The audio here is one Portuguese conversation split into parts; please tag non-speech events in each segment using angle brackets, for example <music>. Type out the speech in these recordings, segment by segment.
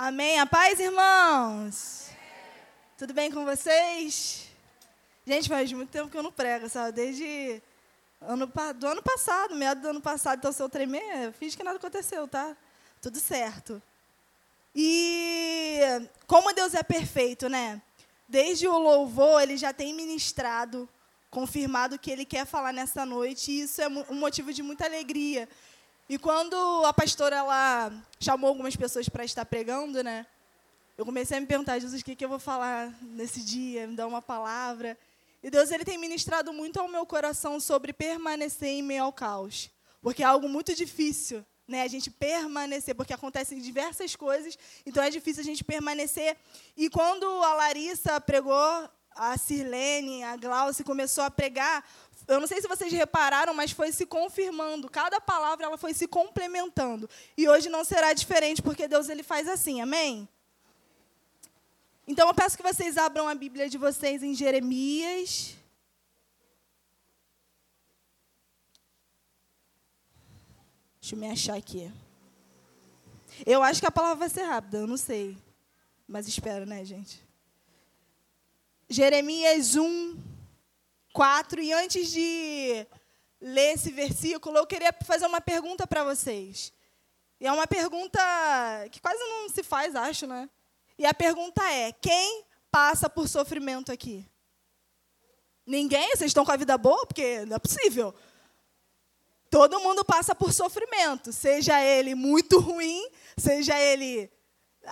Amém. A paz, irmãos? Tudo bem com vocês? Gente, faz muito tempo que eu não prego, sabe? Desde ano, do ano passado, meado do ano passado. Então, se eu tremer, fiz que nada aconteceu, tá? Tudo certo. E como Deus é perfeito, né? Desde o louvor, ele já tem ministrado, confirmado o que ele quer falar nessa noite. E isso é um motivo de muita alegria. E quando a pastora ela chamou algumas pessoas para estar pregando, né? Eu comecei a me perguntar, Jesus, o que, que eu vou falar nesse dia? Me dá uma palavra. E Deus ele tem ministrado muito ao meu coração sobre permanecer em meio ao caos. Porque é algo muito difícil, né? A gente permanecer, porque acontecem diversas coisas, então é difícil a gente permanecer. E quando a Larissa pregou, a Sirlene, a Glaucia começou a pregar, eu não sei se vocês repararam, mas foi se confirmando. Cada palavra ela foi se complementando. E hoje não será diferente, porque Deus ele faz assim. Amém? Então eu peço que vocês abram a Bíblia de vocês em Jeremias. Deixa eu me achar aqui. Eu acho que a palavra vai ser rápida, eu não sei. Mas espero, né, gente? Jeremias 1, 4. E antes de ler esse versículo, eu queria fazer uma pergunta para vocês. E é uma pergunta que quase não se faz, acho, né? E a pergunta é: quem passa por sofrimento aqui? Ninguém? Vocês estão com a vida boa? Porque não é possível. Todo mundo passa por sofrimento, seja ele muito ruim, seja ele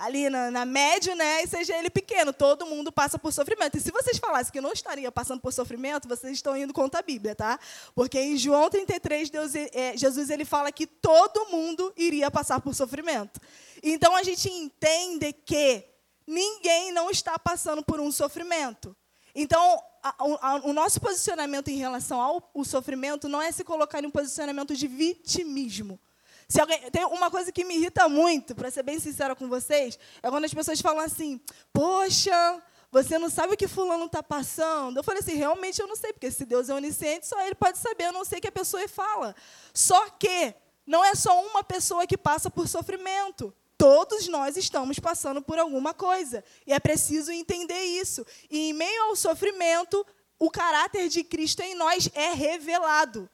ali na, na média, né, e seja ele pequeno. Todo mundo passa por sofrimento. E se vocês falassem que não estaria passando por sofrimento, vocês estão indo contra a Bíblia, tá? Porque em João 33, Deus, é, Jesus ele fala que todo mundo iria passar por sofrimento. Então a gente entende que ninguém não está passando por um sofrimento. Então, a, a, o nosso posicionamento em relação ao sofrimento não é se colocar em um posicionamento de vitimismo. Se alguém, tem uma coisa que me irrita muito, para ser bem sincera com vocês, é quando as pessoas falam assim: Poxa, você não sabe o que fulano está passando? Eu falei assim, realmente eu não sei, porque se Deus é onisciente, só Ele pode saber, eu não sei o que a pessoa fala. Só que não é só uma pessoa que passa por sofrimento. Todos nós estamos passando por alguma coisa. E é preciso entender isso. E em meio ao sofrimento, o caráter de Cristo em nós é revelado.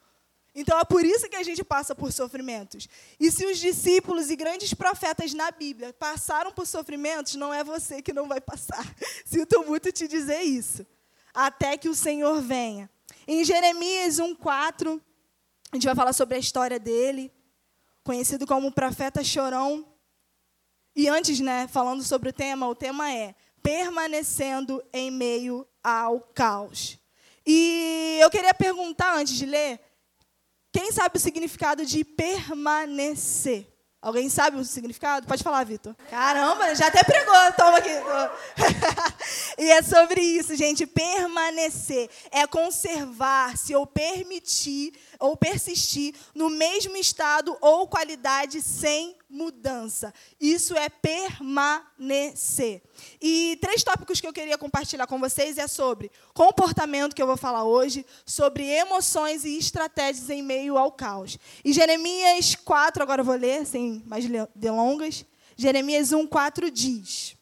Então é por isso que a gente passa por sofrimentos. E se os discípulos e grandes profetas na Bíblia passaram por sofrimentos, não é você que não vai passar. <laughs> Sinto muito te dizer isso. Até que o Senhor venha. Em Jeremias 1:4, a gente vai falar sobre a história dele, conhecido como profeta chorão. E antes, né, falando sobre o tema, o tema é permanecendo em meio ao caos. E eu queria perguntar antes de ler, quem sabe o significado de permanecer? Alguém sabe o significado? Pode falar, Vitor. Caramba, já até pregou. Toma aqui. <laughs> e é sobre isso, gente. Permanecer é conservar-se ou permitir ou persistir no mesmo estado ou qualidade sem mudança. Isso é permanecer. E três tópicos que eu queria compartilhar com vocês é sobre comportamento, que eu vou falar hoje, sobre emoções e estratégias em meio ao caos. E Jeremias 4, agora eu vou ler, sem mais delongas. Jeremias 1, 4 diz: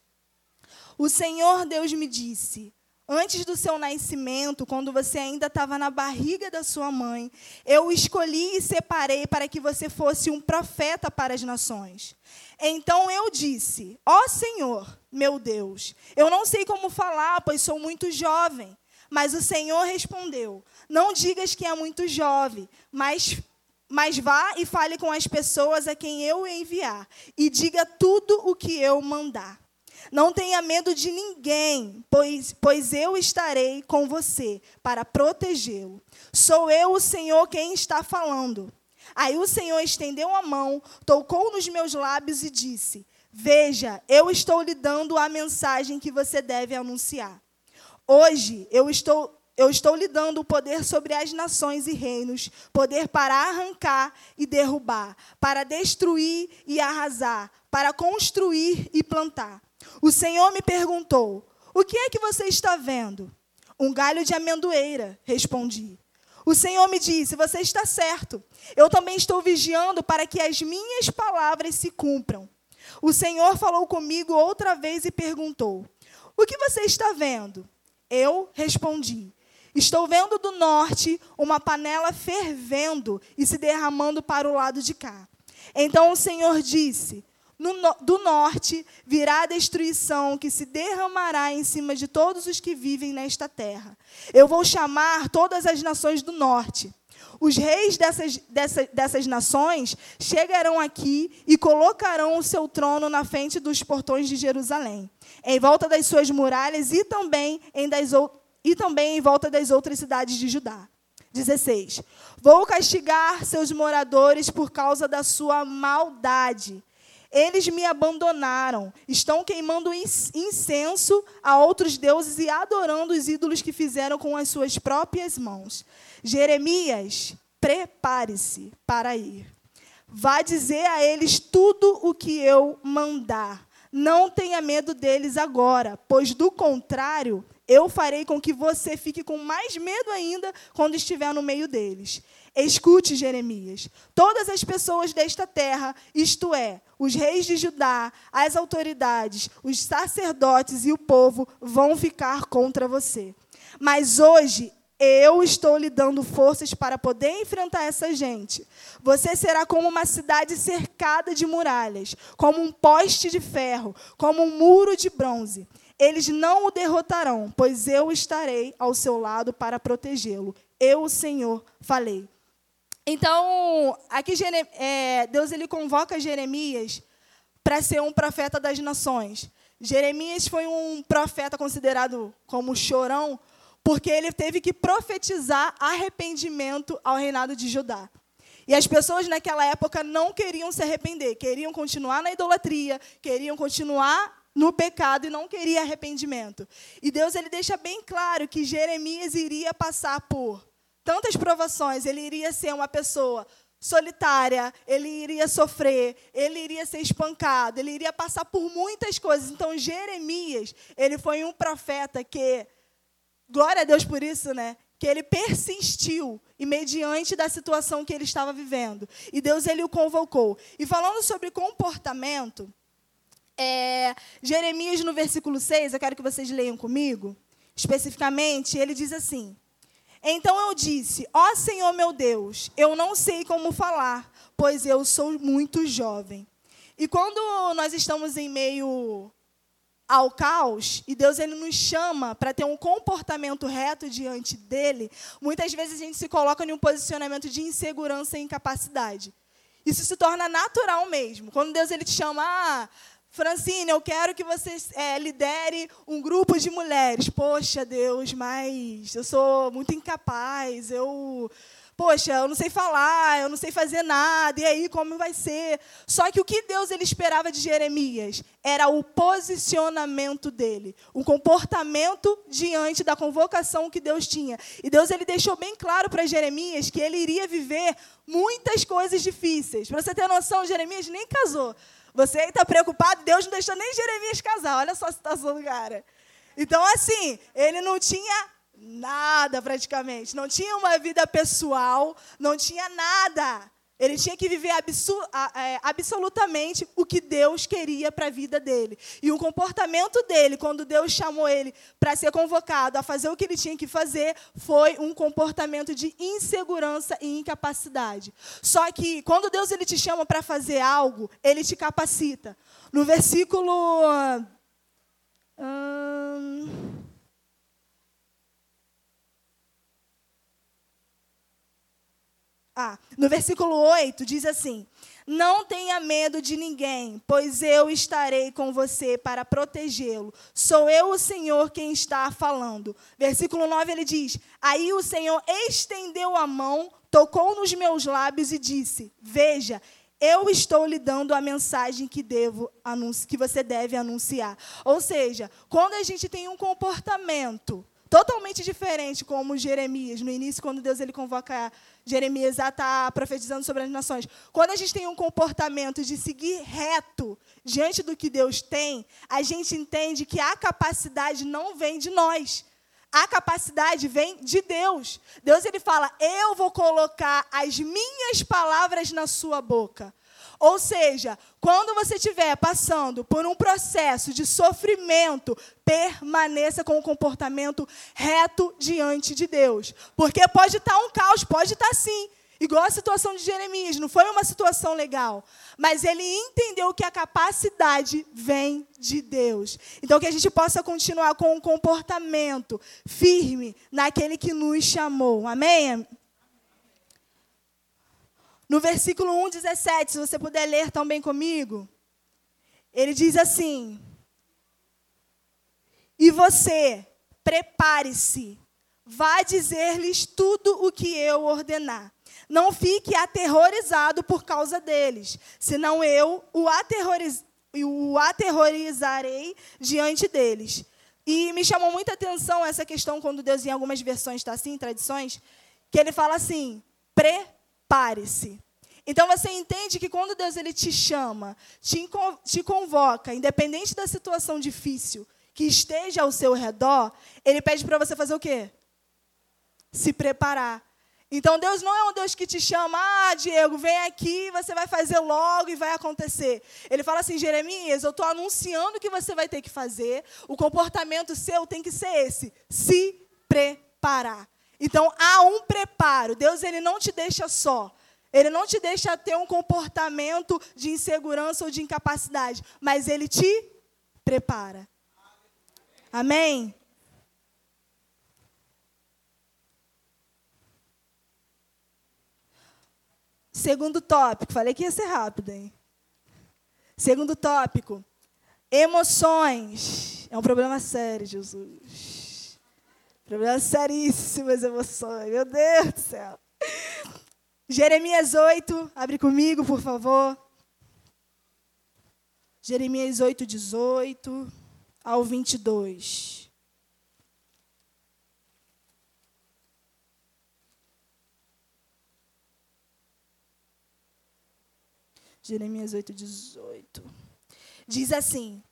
O Senhor Deus me disse Antes do seu nascimento, quando você ainda estava na barriga da sua mãe, eu escolhi e separei para que você fosse um profeta para as nações. Então eu disse: Ó oh, Senhor, meu Deus, eu não sei como falar, pois sou muito jovem. Mas o Senhor respondeu: Não digas que é muito jovem, mas mas vá e fale com as pessoas a quem eu enviar, e diga tudo o que eu mandar. Não tenha medo de ninguém, pois, pois eu estarei com você para protegê-lo. Sou eu, o Senhor, quem está falando. Aí o Senhor estendeu a mão, tocou nos meus lábios e disse: Veja, eu estou lhe dando a mensagem que você deve anunciar. Hoje eu estou eu estou lhe dando o poder sobre as nações e reinos, poder para arrancar e derrubar, para destruir e arrasar, para construir e plantar. O Senhor me perguntou: O que é que você está vendo? Um galho de amendoeira, respondi. O Senhor me disse: Você está certo. Eu também estou vigiando para que as minhas palavras se cumpram. o Senhor falou comigo outra vez e perguntou: O que você está vendo? Eu respondi: Estou vendo do norte uma panela fervendo e se derramando para o lado de cá. Então o Senhor disse: no, do norte virá a destruição que se derramará em cima de todos os que vivem nesta terra. Eu vou chamar todas as nações do norte. Os reis dessas, dessas, dessas nações chegarão aqui e colocarão o seu trono na frente dos portões de Jerusalém, em volta das suas muralhas e também em, das, e também em volta das outras cidades de Judá. 16. Vou castigar seus moradores por causa da sua maldade eles me abandonaram, estão queimando incenso a outros deuses e adorando os ídolos que fizeram com as suas próprias mãos. Jeremias, prepare-se para ir. Vá dizer a eles tudo o que eu mandar. Não tenha medo deles agora, pois do contrário, eu farei com que você fique com mais medo ainda quando estiver no meio deles. Escute, Jeremias. Todas as pessoas desta terra, isto é, os reis de Judá, as autoridades, os sacerdotes e o povo, vão ficar contra você. Mas hoje eu estou lhe dando forças para poder enfrentar essa gente. Você será como uma cidade cercada de muralhas, como um poste de ferro, como um muro de bronze. Eles não o derrotarão, pois eu estarei ao seu lado para protegê-lo. Eu, o Senhor, falei. Então, aqui é, Deus ele convoca Jeremias para ser um profeta das nações. Jeremias foi um profeta considerado como chorão, porque ele teve que profetizar arrependimento ao reinado de Judá. E as pessoas naquela época não queriam se arrepender, queriam continuar na idolatria, queriam continuar no pecado e não queriam arrependimento. E Deus ele deixa bem claro que Jeremias iria passar por tantas provações, ele iria ser uma pessoa solitária, ele iria sofrer, ele iria ser espancado, ele iria passar por muitas coisas. Então, Jeremias, ele foi um profeta que, glória a Deus por isso, né? Que ele persistiu e mediante da situação que ele estava vivendo. E Deus ele o convocou. E falando sobre comportamento, é, Jeremias no versículo 6, eu quero que vocês leiam comigo, especificamente, ele diz assim: então eu disse: Ó Senhor meu Deus, eu não sei como falar, pois eu sou muito jovem. E quando nós estamos em meio ao caos e Deus ele nos chama para ter um comportamento reto diante dele, muitas vezes a gente se coloca em um posicionamento de insegurança e incapacidade. Isso se torna natural mesmo. Quando Deus ele te chama, ah, Francine, eu quero que você é, lidere um grupo de mulheres. Poxa, Deus, mas eu sou muito incapaz. Eu, poxa, eu não sei falar, eu não sei fazer nada. E aí, como vai ser? Só que o que Deus ele esperava de Jeremias era o posicionamento dele, o comportamento diante da convocação que Deus tinha. E Deus ele deixou bem claro para Jeremias que ele iria viver muitas coisas difíceis. Para você ter noção, Jeremias nem casou. Você está preocupado? Deus não deixou nem Jeremias casar. Olha só a situação do cara. Então, assim, ele não tinha nada praticamente. Não tinha uma vida pessoal, não tinha nada. Ele tinha que viver é, absolutamente o que Deus queria para a vida dele. E o comportamento dele, quando Deus chamou ele para ser convocado a fazer o que ele tinha que fazer, foi um comportamento de insegurança e incapacidade. Só que quando Deus ele te chama para fazer algo, ele te capacita. No versículo. Hum, Ah, no versículo 8 diz assim: Não tenha medo de ninguém, pois eu estarei com você para protegê-lo. Sou eu o Senhor quem está falando. Versículo 9 ele diz: Aí o Senhor estendeu a mão, tocou nos meus lábios e disse: Veja, eu estou lhe dando a mensagem que devo que você deve anunciar. Ou seja, quando a gente tem um comportamento totalmente diferente como Jeremias, no início, quando Deus ele convoca Jeremias a estar tá profetizando sobre as nações. Quando a gente tem um comportamento de seguir reto diante do que Deus tem, a gente entende que a capacidade não vem de nós. A capacidade vem de Deus. Deus ele fala: "Eu vou colocar as minhas palavras na sua boca". Ou seja, quando você estiver passando por um processo de sofrimento, permaneça com o comportamento reto diante de Deus. Porque pode estar um caos, pode estar sim. Igual a situação de Jeremias, não foi uma situação legal. Mas ele entendeu que a capacidade vem de Deus. Então, que a gente possa continuar com um comportamento firme naquele que nos chamou. Amém? No versículo 1, 17, se você puder ler também comigo, ele diz assim: E você, prepare-se, vá dizer-lhes tudo o que eu ordenar. Não fique aterrorizado por causa deles, senão eu o, aterroriz, o aterrorizarei diante deles. E me chamou muita atenção essa questão quando Deus, em algumas versões, está assim, tradições, que ele fala assim: prepare-se. Então você entende que quando Deus ele te chama, te, te convoca, independente da situação difícil que esteja ao seu redor, ele pede para você fazer o quê? Se preparar. Então Deus não é um Deus que te chama, ah, Diego, vem aqui, você vai fazer logo e vai acontecer. Ele fala assim, Jeremias, eu estou anunciando o que você vai ter que fazer, o comportamento seu tem que ser esse, se preparar. Então há um preparo. Deus ele não te deixa só. Ele não te deixa ter um comportamento de insegurança ou de incapacidade, mas ele te prepara. Amém? Segundo tópico, falei que ia ser rápido, hein? Segundo tópico, emoções. É um problema sério, Jesus. Problema seríssimo as emoções. Meu Deus do céu. Jeremias 8, abre comigo, por favor. Jeremias 8, 18 ao 22. Jeremias 8, 18. Diz assim: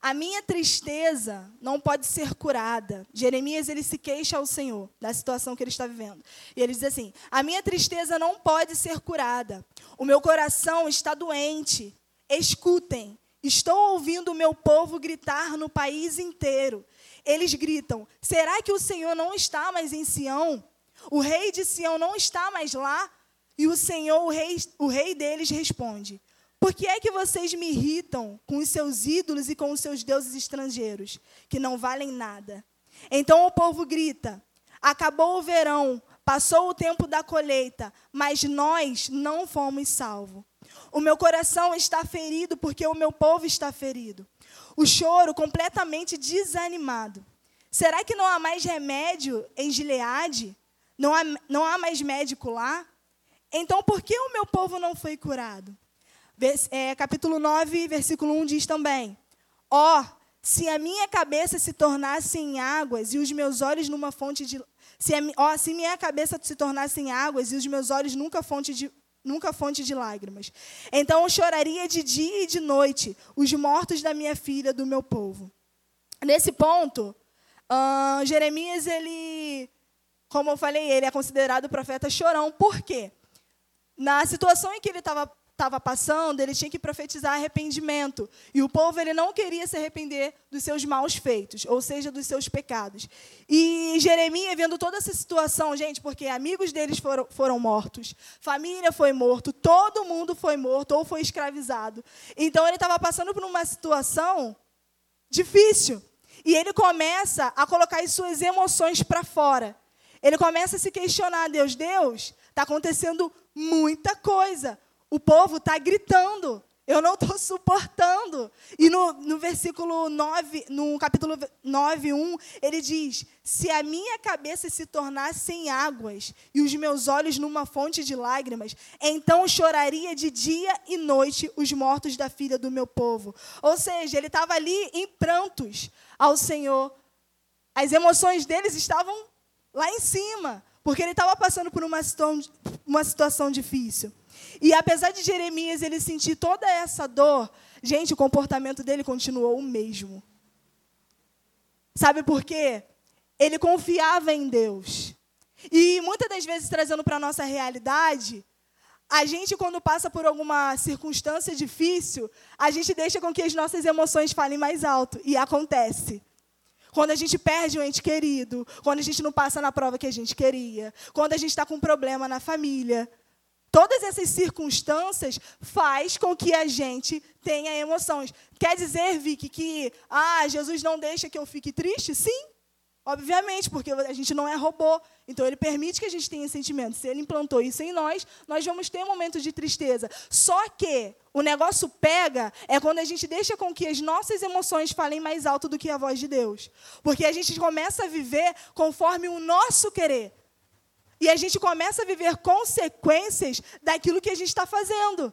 A minha tristeza não pode ser curada. Jeremias ele se queixa ao Senhor da situação que ele está vivendo. E ele diz assim: A minha tristeza não pode ser curada. O meu coração está doente. Escutem, estou ouvindo o meu povo gritar no país inteiro. Eles gritam: Será que o Senhor não está mais em Sião? O rei de Sião não está mais lá? E o Senhor, o rei, o rei deles, responde: Por que é que vocês me irritam com os seus ídolos e com os seus deuses estrangeiros, que não valem nada? Então o povo grita: Acabou o verão, passou o tempo da colheita, mas nós não fomos salvos. O meu coração está ferido porque o meu povo está ferido. O choro completamente desanimado. Será que não há mais remédio em Gileade? Não há, não há mais médico lá? Então, por que o meu povo não foi curado? É, capítulo 9, versículo 1 diz também: Ó, oh, se a minha cabeça se tornasse em águas e os meus olhos numa fonte de. Se, a, oh, se minha cabeça se tornasse em águas e os meus olhos nunca fonte de, nunca fonte de lágrimas. Então eu choraria de dia e de noite os mortos da minha filha, do meu povo. Nesse ponto, uh, Jeremias, ele, como eu falei, ele é considerado profeta chorão. Por quê? na situação em que ele estava estava passando, ele tinha que profetizar arrependimento. E o povo ele não queria se arrepender dos seus maus feitos, ou seja, dos seus pecados. E Jeremias, vendo toda essa situação, gente, porque amigos deles foram, foram mortos, família foi morto, todo mundo foi morto ou foi escravizado. Então ele estava passando por uma situação difícil. E ele começa a colocar as suas emoções para fora. Ele começa a se questionar, Deus, Deus, está acontecendo muita coisa. O povo está gritando. Eu não estou <laughs> suportando. E no, no versículo 9, no capítulo 9, 1, ele diz: Se a minha cabeça se tornasse em águas e os meus olhos numa fonte de lágrimas, então choraria de dia e noite os mortos da filha do meu povo. Ou seja, ele estava ali em prantos ao Senhor. As emoções deles estavam lá em cima porque ele estava passando por uma situação, uma situação difícil. E apesar de Jeremias ele sentir toda essa dor, gente, o comportamento dele continuou o mesmo. Sabe por quê? Ele confiava em Deus. E muitas das vezes, trazendo para a nossa realidade, A gente, quando passa por alguma circunstância difícil, a gente deixa com que as nossas emoções falem mais alto. E acontece. Quando a gente perde um ente querido, quando a gente não passa na prova que a gente queria, quando a gente está com um problema na família. Todas essas circunstâncias faz com que a gente tenha emoções. Quer dizer, Vicky, que ah, Jesus não deixa que eu fique triste? Sim, Obviamente, porque a gente não é robô. Então, ele permite que a gente tenha sentimentos. Se ele implantou isso em nós, nós vamos ter momentos de tristeza. Só que o negócio pega é quando a gente deixa com que as nossas emoções falem mais alto do que a voz de Deus. Porque a gente começa a viver conforme o nosso querer. E a gente começa a viver consequências daquilo que a gente está fazendo.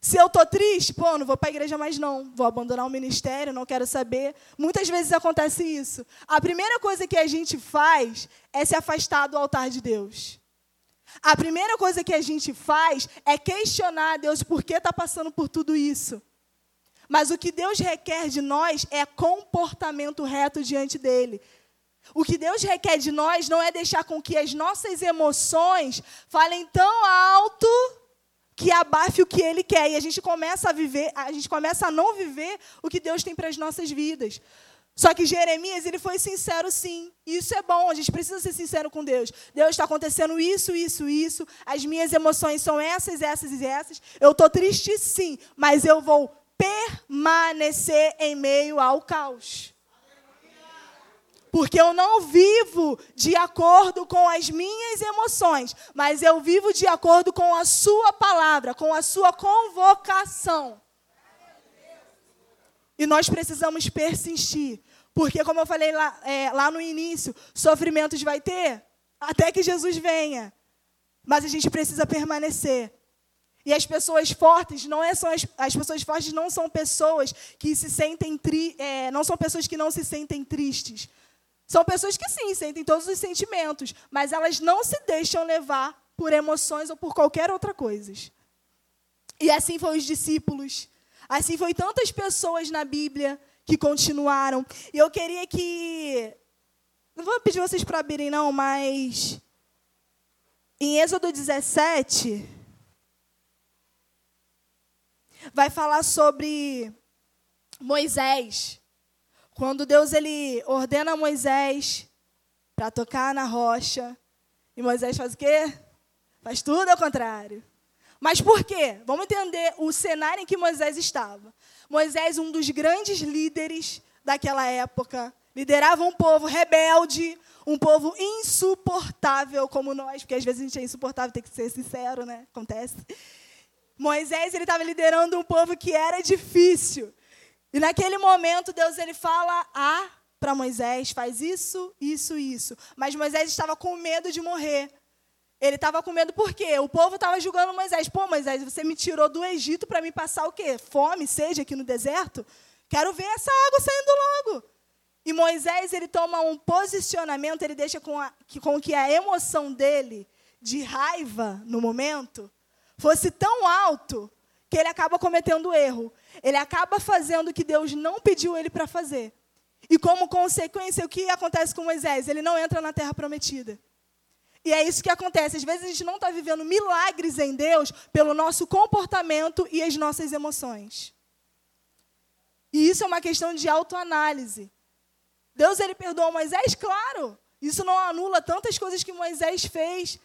Se eu estou triste, pô, não vou para a igreja mais não. Vou abandonar o ministério, não quero saber. Muitas vezes acontece isso. A primeira coisa que a gente faz é se afastar do altar de Deus. A primeira coisa que a gente faz é questionar a Deus por que está passando por tudo isso. Mas o que Deus requer de nós é comportamento reto diante dele. O que Deus requer de nós não é deixar com que as nossas emoções falem tão alto que abafe o que ele quer. E a gente começa a viver, a gente começa a não viver o que Deus tem para as nossas vidas. Só que Jeremias, ele foi sincero sim. Isso é bom, a gente precisa ser sincero com Deus. Deus está acontecendo isso, isso, isso. As minhas emoções são essas, essas e essas. Eu estou triste sim, mas eu vou permanecer em meio ao caos. Porque eu não vivo de acordo com as minhas emoções, mas eu vivo de acordo com a Sua palavra, com a Sua convocação. E nós precisamos persistir. Porque, como eu falei lá, é, lá no início, sofrimentos vai ter até que Jesus venha. Mas a gente precisa permanecer. E as pessoas fortes não é só as, as pessoas fortes não são pessoas que se sentem tri, é, não são pessoas que não se sentem tristes, são pessoas que sim, sentem todos os sentimentos, mas elas não se deixam levar por emoções ou por qualquer outra coisa. E assim foram os discípulos. Assim foi tantas pessoas na Bíblia que continuaram. E eu queria que. Não vou pedir vocês para abrirem, não, mas. Em Êxodo 17. Vai falar sobre Moisés. Quando Deus ele ordena a Moisés para tocar na rocha, e Moisés faz o quê? Faz tudo ao contrário. Mas por quê? Vamos entender o cenário em que Moisés estava. Moisés, um dos grandes líderes daquela época, liderava um povo rebelde, um povo insuportável como nós, porque às vezes a gente é insuportável, tem que ser sincero, né? Acontece. Moisés ele estava liderando um povo que era difícil. E naquele momento Deus ele fala a para Moisés, faz isso, isso, isso. Mas Moisés estava com medo de morrer. Ele estava com medo por quê? O povo estava julgando Moisés. Pô, Moisés, você me tirou do Egito para me passar o quê? Fome, sede aqui no deserto? Quero ver essa água saindo logo. E Moisés, ele toma um posicionamento, ele deixa com, a, com que a emoção dele, de raiva no momento, fosse tão alto que ele acaba cometendo erro. Ele acaba fazendo o que Deus não pediu ele para fazer. E como consequência, o que acontece com Moisés? Ele não entra na terra prometida. E é isso que acontece. Às vezes a gente não está vivendo milagres em Deus pelo nosso comportamento e as nossas emoções. E isso é uma questão de autoanálise. Deus ele perdoou Moisés? Claro. Isso não anula tantas coisas que Moisés fez.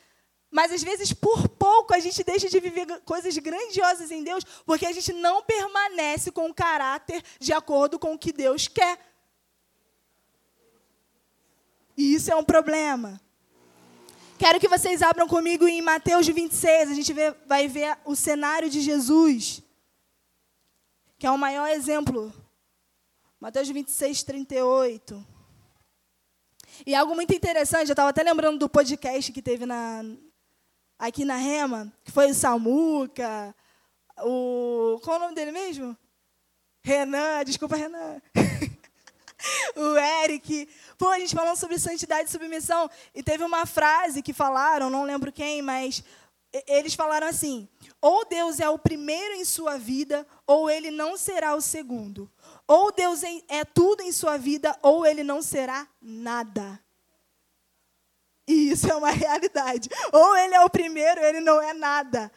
Mas às vezes, por pouco, a gente deixa de viver coisas grandiosas em Deus, porque a gente não permanece com o caráter de acordo com o que Deus quer. E isso é um problema. Quero que vocês abram comigo em Mateus 26. A gente vai ver o cenário de Jesus, que é o maior exemplo. Mateus 26, 38. E algo muito interessante, eu estava até lembrando do podcast que teve na, aqui na Rema, que foi o Samuca, o. Qual o nome dele mesmo? Renan, desculpa, Renan. <laughs> o Eric. Pô, a gente falando sobre santidade e submissão. E teve uma frase que falaram, não lembro quem, mas eles falaram assim: ou Deus é o primeiro em sua vida, ou ele não será o segundo. Ou Deus é tudo em sua vida, ou ele não será nada. E isso é uma <laughs> realidade. Ou ele é o primeiro, ele não é nada.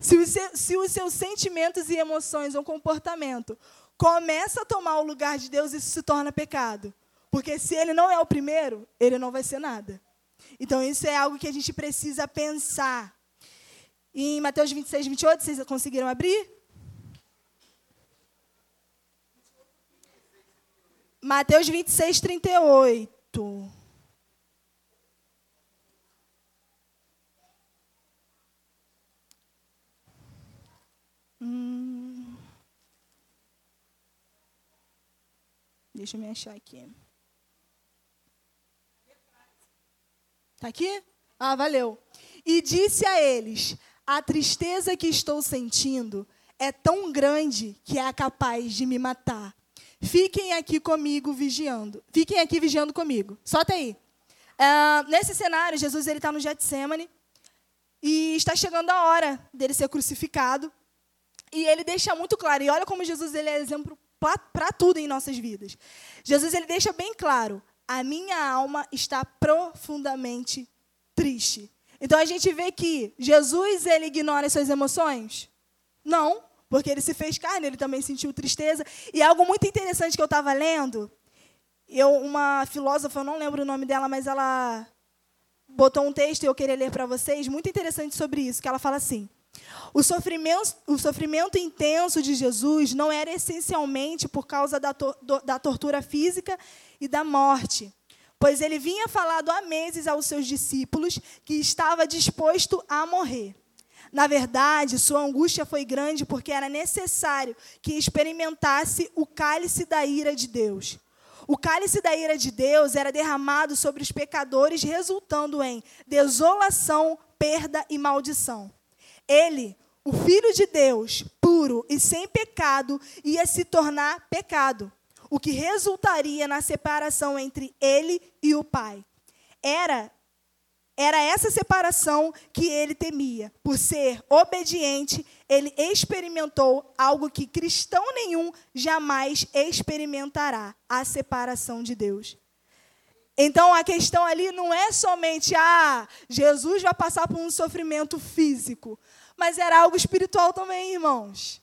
Se, se os seus sentimentos e emoções ou comportamento começa a tomar o lugar de Deus, isso se torna pecado. Porque se ele não é o primeiro, ele não vai ser nada. Então, isso é algo que a gente precisa pensar. Em Mateus 26, 28, vocês conseguiram abrir? Mateus 26, 38. Hum. Deixa eu me achar aqui. Está aqui? Ah, valeu. E disse a eles: A tristeza que estou sentindo é tão grande que é capaz de me matar. Fiquem aqui comigo vigiando. Fiquem aqui vigiando comigo. Solta aí. Uh, nesse cenário, Jesus está no Getsemane e está chegando a hora dele ser crucificado. E ele deixa muito claro. E olha como Jesus ele é exemplo para tudo em nossas vidas. Jesus ele deixa bem claro: a minha alma está profundamente triste. Então a gente vê que Jesus ele ignora as suas emoções? Não porque ele se fez carne, ele também sentiu tristeza. E algo muito interessante que eu estava lendo, eu, uma filósofa, eu não lembro o nome dela, mas ela botou um texto e eu queria ler para vocês, muito interessante sobre isso, que ela fala assim: o sofrimento, o sofrimento intenso de Jesus não era essencialmente por causa da, to, da tortura física e da morte, pois ele vinha falado há meses aos seus discípulos que estava disposto a morrer. Na verdade, sua angústia foi grande porque era necessário que experimentasse o cálice da ira de Deus. O cálice da ira de Deus era derramado sobre os pecadores, resultando em desolação, perda e maldição. Ele, o Filho de Deus, puro e sem pecado, ia se tornar pecado, o que resultaria na separação entre ele e o Pai. Era era essa separação que ele temia. Por ser obediente, ele experimentou algo que cristão nenhum jamais experimentará: a separação de Deus. Então a questão ali não é somente, ah, Jesus vai passar por um sofrimento físico, mas era algo espiritual também, irmãos.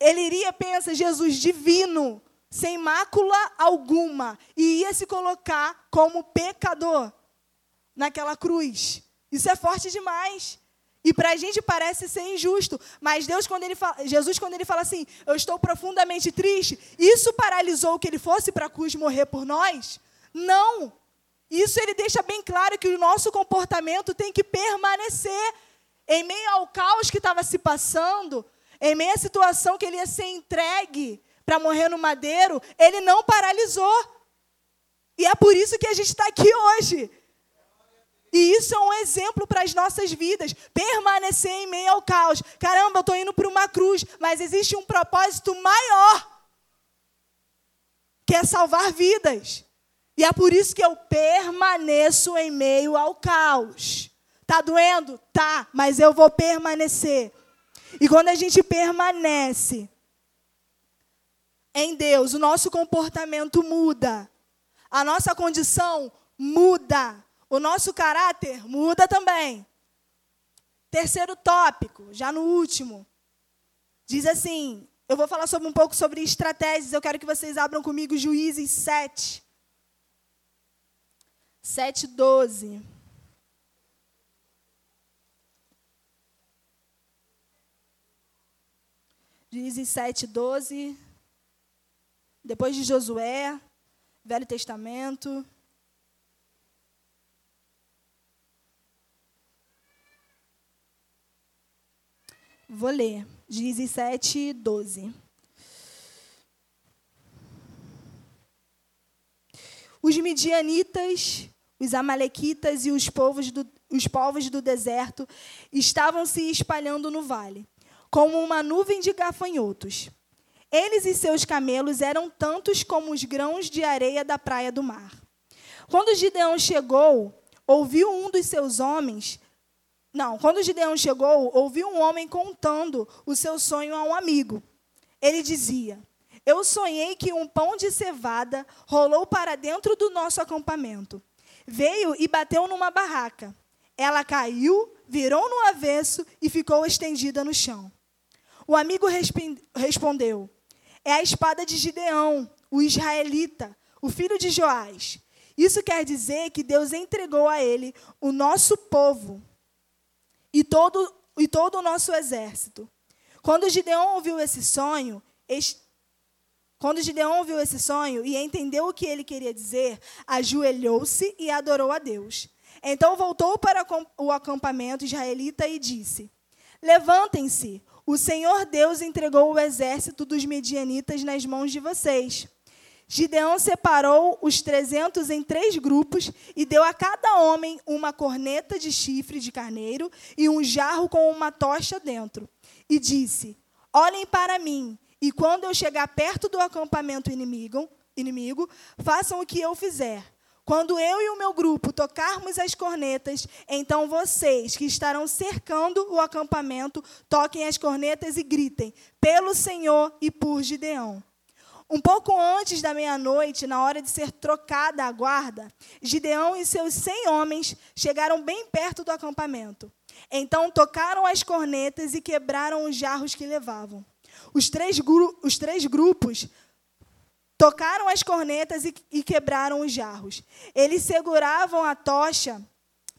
Ele iria, pensa, Jesus divino, sem mácula alguma, e ia se colocar como pecador naquela cruz. Isso é forte demais. E para a gente parece ser injusto, mas Deus, quando ele fala, Jesus, quando ele fala assim, eu estou profundamente triste, isso paralisou que ele fosse para a cruz morrer por nós? Não. Isso ele deixa bem claro que o nosso comportamento tem que permanecer em meio ao caos que estava se passando, em meio à situação que ele ia ser entregue para morrer no madeiro, ele não paralisou. E é por isso que a gente está aqui hoje. E isso é um exemplo para as nossas vidas. Permanecer em meio ao caos. Caramba, eu estou indo para uma cruz, mas existe um propósito maior que é salvar vidas. E é por isso que eu permaneço em meio ao caos. Tá doendo? Tá, mas eu vou permanecer. E quando a gente permanece em Deus, o nosso comportamento muda. A nossa condição muda o nosso caráter muda também. Terceiro tópico, já no último, diz assim: eu vou falar sobre um pouco sobre estratégias. Eu quero que vocês abram comigo Juízes 7. 7, 12. Juízes 7, 12. Depois de Josué, Velho Testamento. Vou ler. Juízes 7, 12. Os midianitas, os amalequitas e os povos, do, os povos do deserto estavam se espalhando no vale, como uma nuvem de gafanhotos. Eles e seus camelos eram tantos como os grãos de areia da praia do mar. Quando Gideão chegou, ouviu um dos seus homens não, quando Gideão chegou, ouviu um homem contando o seu sonho a um amigo. Ele dizia: Eu sonhei que um pão de cevada rolou para dentro do nosso acampamento. Veio e bateu numa barraca. Ela caiu, virou no avesso e ficou estendida no chão. O amigo respondeu: É a espada de Gideão, o israelita, o filho de Joás. Isso quer dizer que Deus entregou a ele o nosso povo e todo, e todo o nosso exército. Quando Gideão ouviu esse sonho, quando Gideão ouviu esse sonho e entendeu o que ele queria dizer, ajoelhou-se e adorou a Deus. Então voltou para o acampamento israelita e disse: Levantem-se, o Senhor Deus entregou o exército dos medianitas nas mãos de vocês. Gideão separou os trezentos em três grupos e deu a cada homem uma corneta de chifre de carneiro e um jarro com uma tocha dentro. E disse: Olhem para mim, e quando eu chegar perto do acampamento inimigo, inimigo façam o que eu fizer. Quando eu e o meu grupo tocarmos as cornetas, então vocês que estarão cercando o acampamento, toquem as cornetas e gritem: pelo Senhor e por Gideão. Um pouco antes da meia-noite, na hora de ser trocada a guarda, Gideão e seus cem homens chegaram bem perto do acampamento. Então tocaram as cornetas e quebraram os jarros que levavam. Os três, os três grupos tocaram as cornetas e, e quebraram os jarros. Eles seguravam a tocha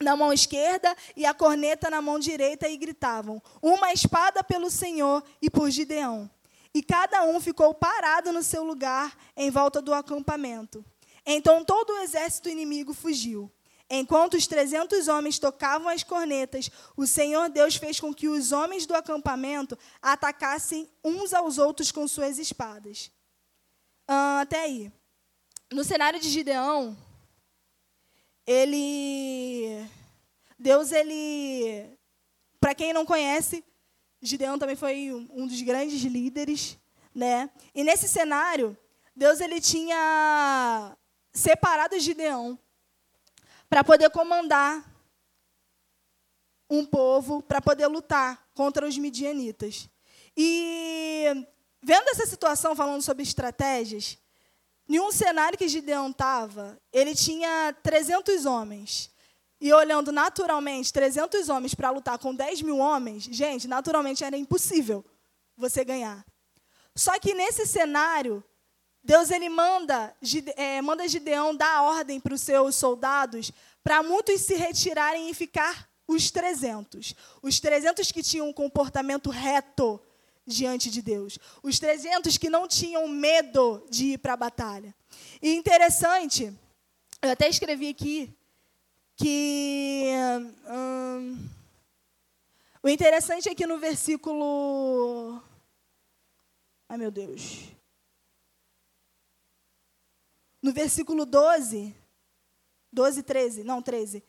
na mão esquerda e a corneta na mão direita e gritavam: Uma espada pelo Senhor e por Gideão. E cada um ficou parado no seu lugar em volta do acampamento. Então todo o exército inimigo fugiu. Enquanto os trezentos homens tocavam as cornetas, o Senhor Deus fez com que os homens do acampamento atacassem uns aos outros com suas espadas. Ah, até aí. No cenário de Gideão, ele. Deus, ele. Para quem não conhece, Gideão também foi um dos grandes líderes, né? E nesse cenário, Deus ele tinha separado Gideão para poder comandar um povo, para poder lutar contra os midianitas. E vendo essa situação, falando sobre estratégias, em um cenário que Gideão estava, ele tinha 300 homens. E olhando naturalmente 300 homens para lutar com 10 mil homens, gente, naturalmente era impossível você ganhar. Só que nesse cenário, Deus ele manda, é, manda Gideão dar ordem para os seus soldados para muitos se retirarem e ficar os 300. Os 300 que tinham um comportamento reto diante de Deus. Os 300 que não tinham medo de ir para a batalha. E interessante, eu até escrevi aqui que. Hum, o interessante é que no versículo. Ai, meu Deus. No versículo 12. 12, 13. Não, 13.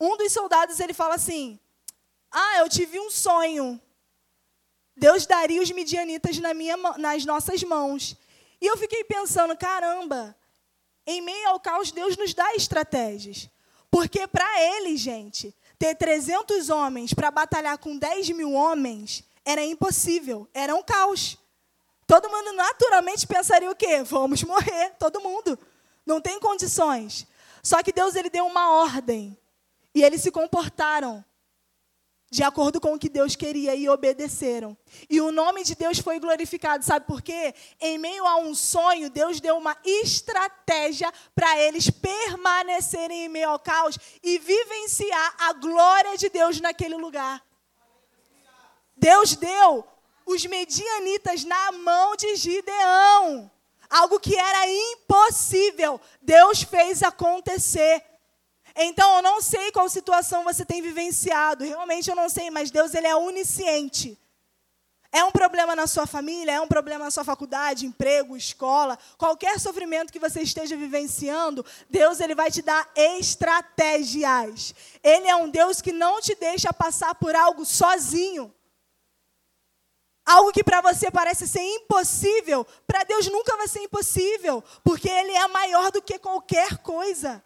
Um dos soldados ele fala assim: Ah, eu tive um sonho. Deus daria os midianitas na minha, nas nossas mãos. E eu fiquei pensando: caramba, em meio ao caos, Deus nos dá estratégias. Porque para ele, gente, ter 300 homens para batalhar com 10 mil homens era impossível, era um caos. Todo mundo naturalmente pensaria o quê? Vamos morrer, todo mundo. Não tem condições. Só que Deus ele deu uma ordem. E eles se comportaram de acordo com o que Deus queria e obedeceram. E o nome de Deus foi glorificado, sabe por quê? Em meio a um sonho, Deus deu uma estratégia para eles permanecerem em meio ao caos e vivenciar a glória de Deus naquele lugar. Deus deu os medianitas na mão de Gideão. Algo que era impossível, Deus fez acontecer. Então, eu não sei qual situação você tem vivenciado, realmente eu não sei, mas Deus ele é onisciente. É um problema na sua família, é um problema na sua faculdade, emprego, escola, qualquer sofrimento que você esteja vivenciando, Deus ele vai te dar estratégias. Ele é um Deus que não te deixa passar por algo sozinho. Algo que para você parece ser impossível, para Deus nunca vai ser impossível, porque Ele é maior do que qualquer coisa.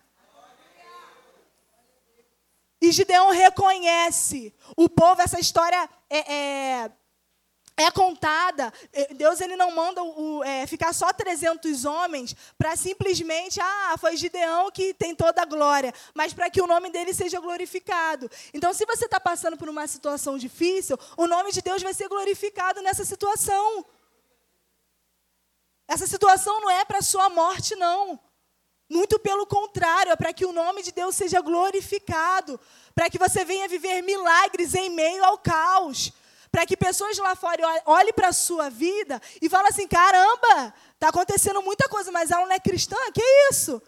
E Gideão reconhece. O povo, essa história é, é, é contada. Eh, Deus ele não manda o, é, ficar só 300 homens para simplesmente, ah, foi Gideão que tem toda a glória, mas para que o nome dele seja glorificado. Então, se você está passando por uma situação difícil, o nome de Deus vai ser glorificado nessa situação. Essa situação não é para sua morte, não. Muito pelo contrário, é para que o nome de Deus seja glorificado, para que você venha viver milagres em meio ao caos para que pessoas lá fora olhem para a sua vida e falem assim: caramba, está acontecendo muita coisa, mas ela não é cristã? Que isso?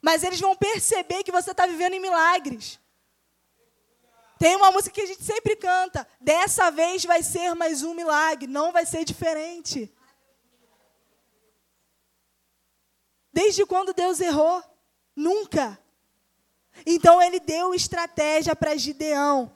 Mas eles vão perceber que você está vivendo em milagres. Tem uma música que a gente sempre canta: dessa vez vai ser mais um milagre, não vai ser diferente. Desde quando Deus errou? Nunca. Então ele deu estratégia para Gideão.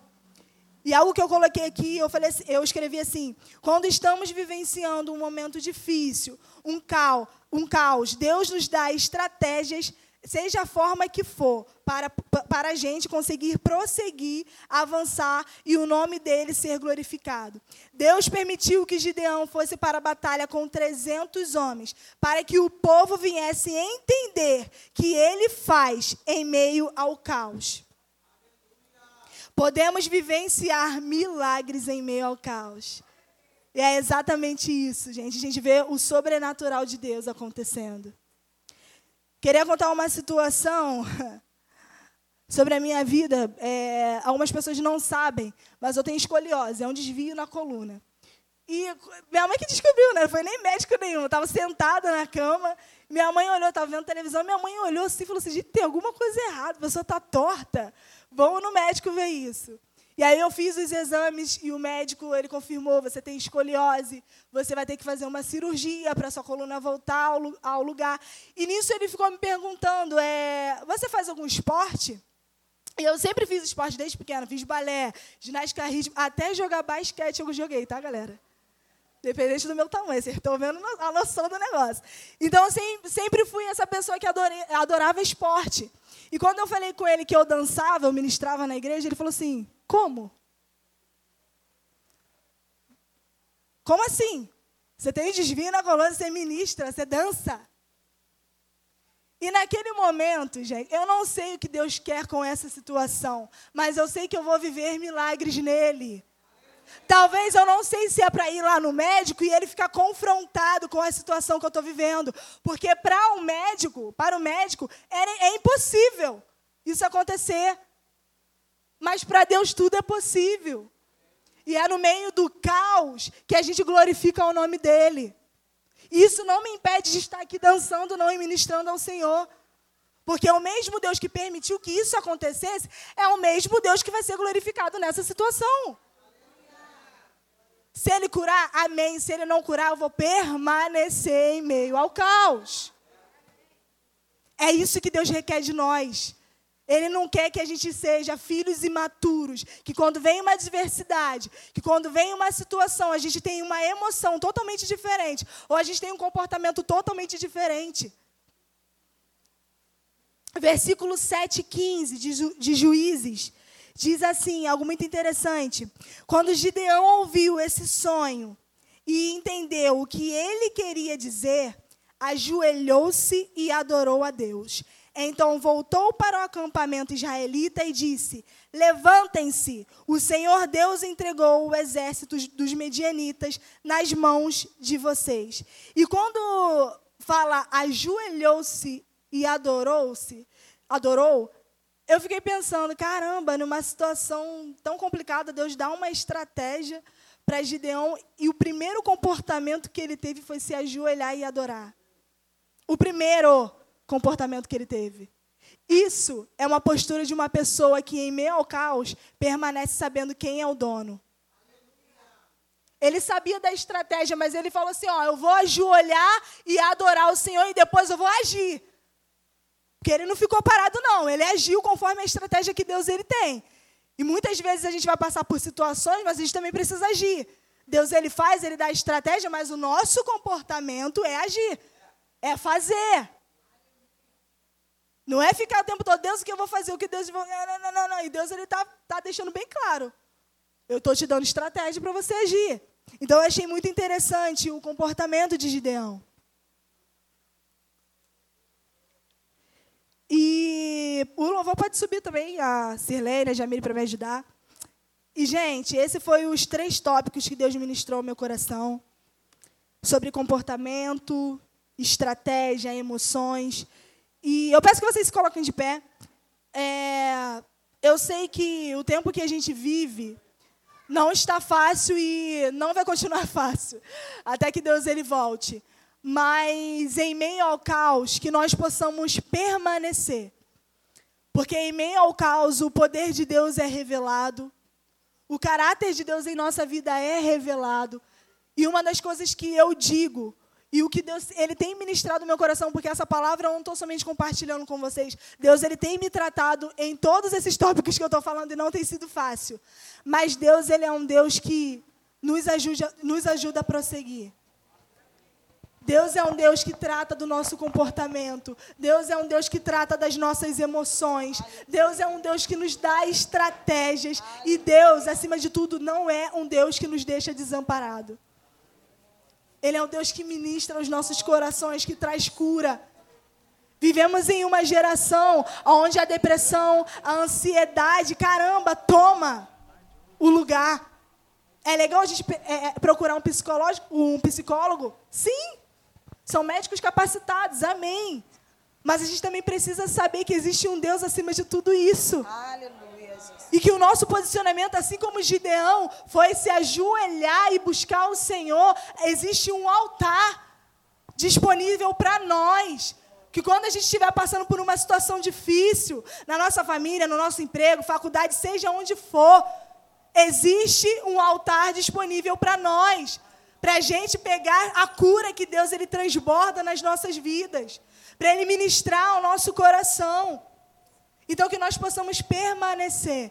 E algo que eu coloquei aqui, eu, falei, assim, eu escrevi assim: quando estamos vivenciando um momento difícil, um caos, um caos, Deus nos dá estratégias, seja a forma que for, para, para a gente conseguir prosseguir, avançar e o nome dele ser glorificado. Deus permitiu que Gideão fosse para a batalha com 300 homens, para que o povo viesse entender que ele faz em meio ao caos. Podemos vivenciar milagres em meio ao caos. E é exatamente isso, gente. A gente vê o sobrenatural de Deus acontecendo. Queria contar uma situação <laughs> sobre a minha vida. É, algumas pessoas não sabem, mas eu tenho escoliose, é um desvio na coluna. E minha mãe que descobriu, né? Não foi nem médico nenhum. Eu estava sentada na cama, minha mãe olhou, estava vendo televisão, minha mãe olhou assim e falou assim: tem alguma coisa errada, a pessoa está torta. Vamos no médico ver isso. E aí eu fiz os exames e o médico ele confirmou: você tem escoliose, você vai ter que fazer uma cirurgia para sua coluna voltar ao, ao, lugar. E nisso ele ficou me perguntando: é, você faz algum esporte? E eu sempre fiz esporte desde pequena, fiz balé, ginástica ritmo, até jogar basquete eu joguei, tá, galera? Dependente do meu tamanho, vocês estão vendo a noção do negócio. Então, eu sempre fui essa pessoa que adorei, adorava esporte. E quando eu falei com ele que eu dançava, eu ministrava na igreja, ele falou assim: Como? Como assim? Você tem desvio na coluna, você ministra, você dança. E naquele momento, gente, eu não sei o que Deus quer com essa situação, mas eu sei que eu vou viver milagres nele. Talvez eu não sei se é para ir lá no médico e ele ficar confrontado com a situação que eu estou vivendo. Porque para o um médico, para o médico, é, é impossível isso acontecer. Mas para Deus tudo é possível. E é no meio do caos que a gente glorifica o nome dele. Isso não me impede de estar aqui dançando, não, e ministrando ao Senhor. Porque é o mesmo Deus que permitiu que isso acontecesse, é o mesmo Deus que vai ser glorificado nessa situação. Se ele curar, amém. Se ele não curar, eu vou permanecer em meio ao caos. É isso que Deus requer de nós. Ele não quer que a gente seja filhos imaturos, que quando vem uma adversidade, que quando vem uma situação, a gente tem uma emoção totalmente diferente, ou a gente tem um comportamento totalmente diferente. Versículo 7, 15 de, Ju, de Juízes Diz assim, algo muito interessante. Quando Gideão ouviu esse sonho e entendeu o que ele queria dizer, ajoelhou-se e adorou a Deus. Então voltou para o acampamento israelita e disse: Levantem-se, o Senhor Deus entregou o exército dos medianitas nas mãos de vocês. E quando fala ajoelhou-se e adorou-se, adorou, eu fiquei pensando, caramba, numa situação tão complicada, Deus dá uma estratégia para Gideão e o primeiro comportamento que ele teve foi se ajoelhar e adorar. O primeiro comportamento que ele teve. Isso é uma postura de uma pessoa que, em meio ao caos, permanece sabendo quem é o dono. Ele sabia da estratégia, mas ele falou assim: Ó, eu vou ajoelhar e adorar o Senhor e depois eu vou agir. Porque ele não ficou parado, não. Ele agiu conforme a estratégia que Deus ele tem. E muitas vezes a gente vai passar por situações, mas a gente também precisa agir. Deus ele faz, ele dá estratégia, mas o nosso comportamento é agir. É fazer. Não é ficar o tempo todo, Deus, o que eu vou fazer? O que Deus. Não, não, não, não. E Deus ele está tá deixando bem claro. Eu estou te dando estratégia para você agir. Então eu achei muito interessante o comportamento de Gideão. E o louvor pode subir também, a Sirlene, a Jamile, para me ajudar. E, gente, esse foi os três tópicos que Deus ministrou ao meu coração. Sobre comportamento, estratégia, emoções. E eu peço que vocês se coloquem de pé. É, eu sei que o tempo que a gente vive não está fácil e não vai continuar <laughs> fácil, até que Deus ele volte mas em meio ao caos, que nós possamos permanecer. Porque em meio ao caos, o poder de Deus é revelado, o caráter de Deus em nossa vida é revelado. E uma das coisas que eu digo, e o que Deus ele tem ministrado no meu coração, porque essa palavra eu não estou somente compartilhando com vocês. Deus ele tem me tratado em todos esses tópicos que eu estou falando e não tem sido fácil. Mas Deus ele é um Deus que nos ajuda, nos ajuda a prosseguir. Deus é um Deus que trata do nosso comportamento. Deus é um Deus que trata das nossas emoções. Deus é um Deus que nos dá estratégias. E Deus, acima de tudo, não é um Deus que nos deixa desamparado. Ele é um Deus que ministra os nossos corações, que traz cura. Vivemos em uma geração onde a depressão, a ansiedade, caramba, toma o lugar. É legal a gente é, é procurar um psicólogo, um psicólogo? Sim. São médicos capacitados, amém. Mas a gente também precisa saber que existe um Deus acima de tudo isso. Aleluia. E que o nosso posicionamento, assim como Gideão, foi se ajoelhar e buscar o Senhor, existe um altar disponível para nós. Que quando a gente estiver passando por uma situação difícil, na nossa família, no nosso emprego, faculdade, seja onde for, existe um altar disponível para nós para a gente pegar a cura que Deus ele transborda nas nossas vidas, para Ele ministrar ao nosso coração. Então, que nós possamos permanecer